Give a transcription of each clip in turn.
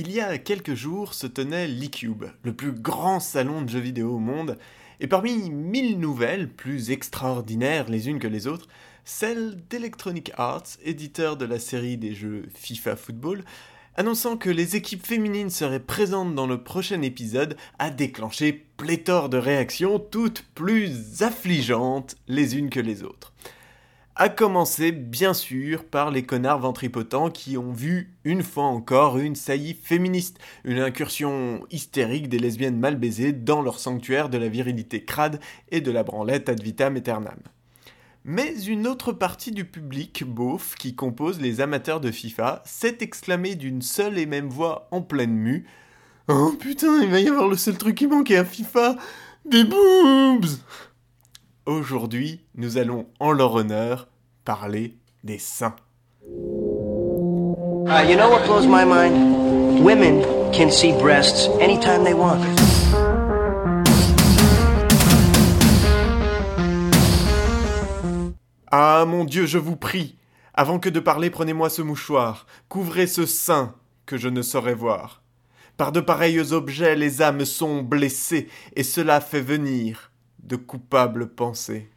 Il y a quelques jours se tenait l'eCube, le plus grand salon de jeux vidéo au monde, et parmi mille nouvelles, plus extraordinaires les unes que les autres, celle d'Electronic Arts, éditeur de la série des jeux FIFA Football, annonçant que les équipes féminines seraient présentes dans le prochain épisode, a déclenché pléthore de réactions, toutes plus affligeantes les unes que les autres. A commencer bien sûr par les connards ventripotents qui ont vu une fois encore une saillie féministe, une incursion hystérique des lesbiennes mal baisées dans leur sanctuaire de la virilité crade et de la branlette ad vitam aeternam. Mais une autre partie du public beauf qui compose les amateurs de FIFA s'est exclamée d'une seule et même voix en pleine mue Oh putain, il va y avoir le seul truc qui manquait à FIFA Des boobs Aujourd'hui, nous allons en leur honneur parler des seins. Uh, you know what blows my mind? Women can see breasts anytime they want. Ah mon Dieu, je vous prie, avant que de parler, prenez-moi ce mouchoir, couvrez ce sein que je ne saurais voir. Par de pareils objets, les âmes sont blessées, et cela fait venir de coupables pensées.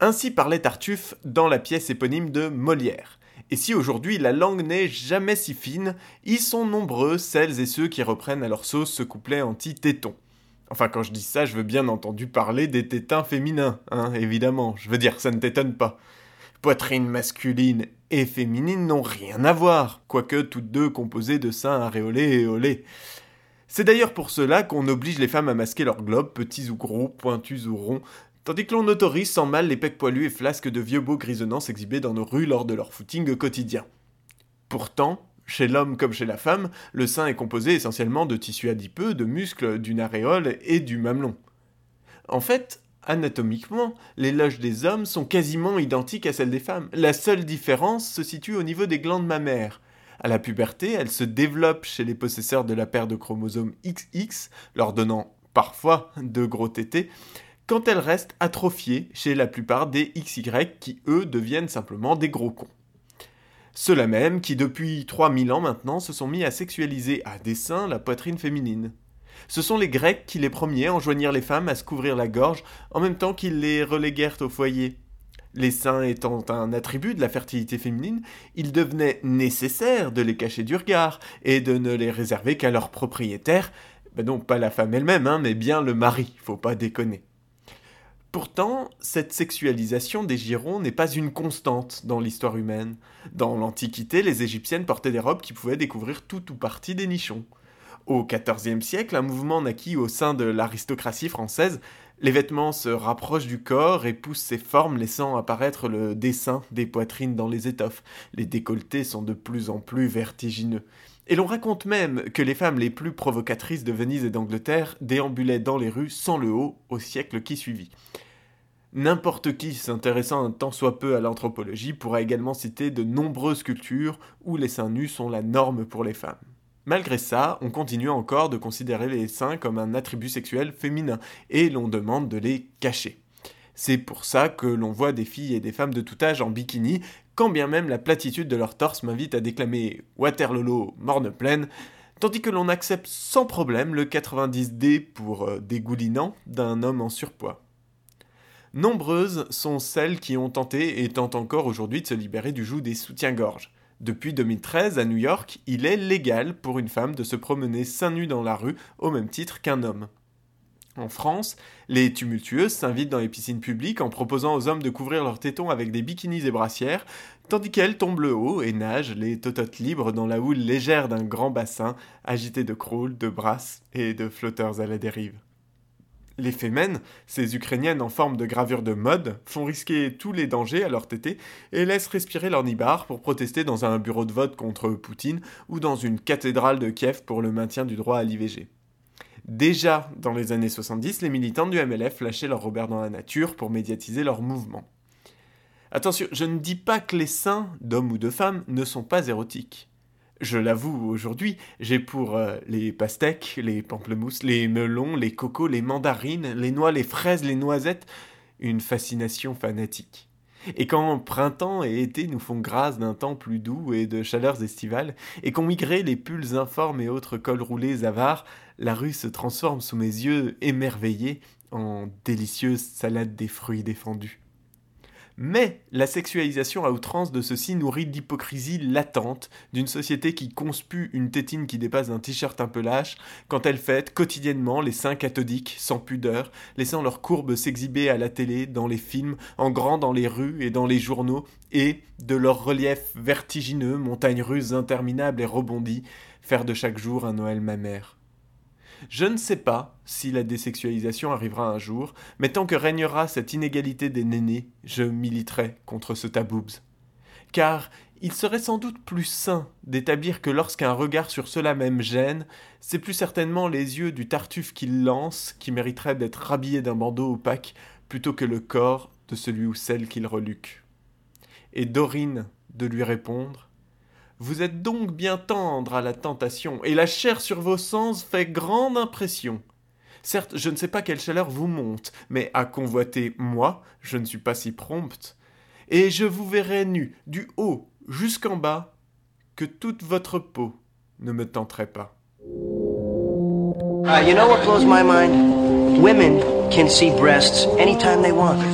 Ainsi parlait Tartuffe dans la pièce éponyme de Molière. Et si aujourd'hui la langue n'est jamais si fine, ils sont nombreux celles et ceux qui reprennent à leur sauce ce couplet anti-téton. Enfin, quand je dis ça, je veux bien entendu parler des tétins féminins, hein, évidemment. Je veux dire, ça ne t'étonne pas. Poitrine masculine et féminine n'ont rien à voir, quoique toutes deux composées de seins aréolés et olés. C'est d'ailleurs pour cela qu'on oblige les femmes à masquer leurs globes, petits ou gros, pointus ou ronds, tandis que l'on autorise sans mal les pecs poilus et flasques de vieux beaux grisonnants s'exhiber dans nos rues lors de leur footing quotidien. Pourtant, chez l'homme comme chez la femme, le sein est composé essentiellement de tissus adipeux, de muscles, d'une aréole et du mamelon. En fait, anatomiquement, les loges des hommes sont quasiment identiques à celles des femmes. La seule différence se situe au niveau des glandes mammaires. À la puberté, elles se développent chez les possesseurs de la paire de chromosomes XX, leur donnant parfois de gros tétés, quand elles restent atrophiées chez la plupart des XY qui, eux, deviennent simplement des gros cons. Ceux-là même qui, depuis 3000 ans maintenant, se sont mis à sexualiser à dessein la poitrine féminine. Ce sont les Grecs qui les premiers enjoignirent les femmes à se couvrir la gorge en même temps qu'ils les reléguèrent au foyer. Les seins étant un attribut de la fertilité féminine, il devenait nécessaire de les cacher du regard et de ne les réserver qu'à leur propriétaire, ben non pas la femme elle-même, hein, mais bien le mari, faut pas déconner. Pourtant, cette sexualisation des girons n'est pas une constante dans l'histoire humaine. Dans l'Antiquité, les Égyptiennes portaient des robes qui pouvaient découvrir tout ou partie des nichons. Au XIVe siècle, un mouvement naquit au sein de l'aristocratie française. Les vêtements se rapprochent du corps et poussent ses formes, laissant apparaître le dessin des poitrines dans les étoffes. Les décolletés sont de plus en plus vertigineux. Et l'on raconte même que les femmes les plus provocatrices de Venise et d'Angleterre déambulaient dans les rues sans le haut au siècle qui suivit. N'importe qui s'intéressant un tant soit peu à l'anthropologie pourra également citer de nombreuses cultures où les seins nus sont la norme pour les femmes. Malgré ça, on continue encore de considérer les seins comme un attribut sexuel féminin et l'on demande de les cacher. C'est pour ça que l'on voit des filles et des femmes de tout âge en bikini, quand bien même la platitude de leur torse m'invite à déclamer Waterloo morne pleine, tandis que l'on accepte sans problème le 90D pour euh, dégoulinant d'un homme en surpoids. Nombreuses sont celles qui ont tenté et tentent encore aujourd'hui de se libérer du joug des soutiens-gorge. Depuis 2013, à New York, il est légal pour une femme de se promener seins nus dans la rue au même titre qu'un homme. En France, les tumultueuses s'invitent dans les piscines publiques en proposant aux hommes de couvrir leurs tétons avec des bikinis et brassières, tandis qu'elles tombent le haut et nagent les tototes libres dans la houle légère d'un grand bassin agité de crawls, de brasses et de flotteurs à la dérive. Les Femen, ces Ukrainiennes en forme de gravure de mode, font risquer tous les dangers à leur tété et laissent respirer leur nibar pour protester dans un bureau de vote contre Poutine ou dans une cathédrale de Kiev pour le maintien du droit à l'IVG. Déjà dans les années 70, les militants du MLF lâchaient leur Robert dans la nature pour médiatiser leur mouvement. Attention, je ne dis pas que les seins d'hommes ou de femmes ne sont pas érotiques je l'avoue aujourd'hui, j'ai pour euh, les pastèques, les pamplemousses, les melons, les cocos, les mandarines, les noix, les fraises, les noisettes, une fascination fanatique. Et quand printemps et été nous font grâce d'un temps plus doux et de chaleurs estivales, et qu'on migré les pulls informes et autres cols roulés avares, la rue se transforme sous mes yeux émerveillés en délicieuse salade des fruits défendus. Mais la sexualisation à outrance de ceci nourrit l'hypocrisie latente d'une société qui conspue une tétine qui dépasse un t-shirt un peu lâche quand elle fête quotidiennement les seins cathodiques sans pudeur, laissant leurs courbes s'exhiber à la télé, dans les films, en grand dans les rues et dans les journaux, et, de leurs reliefs vertigineux, montagnes russes interminables et rebondies, faire de chaque jour un Noël mammaire. Je ne sais pas si la désexualisation arrivera un jour, mais tant que régnera cette inégalité des nénés, je militerai contre ce taboubs. Car il serait sans doute plus sain d'établir que lorsqu'un regard sur cela même gêne, c'est plus certainement les yeux du tartuffe qu'il lance qui mériterait d'être rhabillé d'un bandeau opaque plutôt que le corps de celui ou celle qu'il reluque. Et Dorine de lui répondre vous êtes donc bien tendre à la tentation, et la chair sur vos sens fait grande impression. Certes, je ne sais pas quelle chaleur vous monte, mais à convoiter, moi, je ne suis pas si prompte. Et je vous verrai nu, du haut jusqu'en bas, que toute votre peau ne me tenterait pas. Uh, you know what blows my mind? Women can see breasts anytime they want.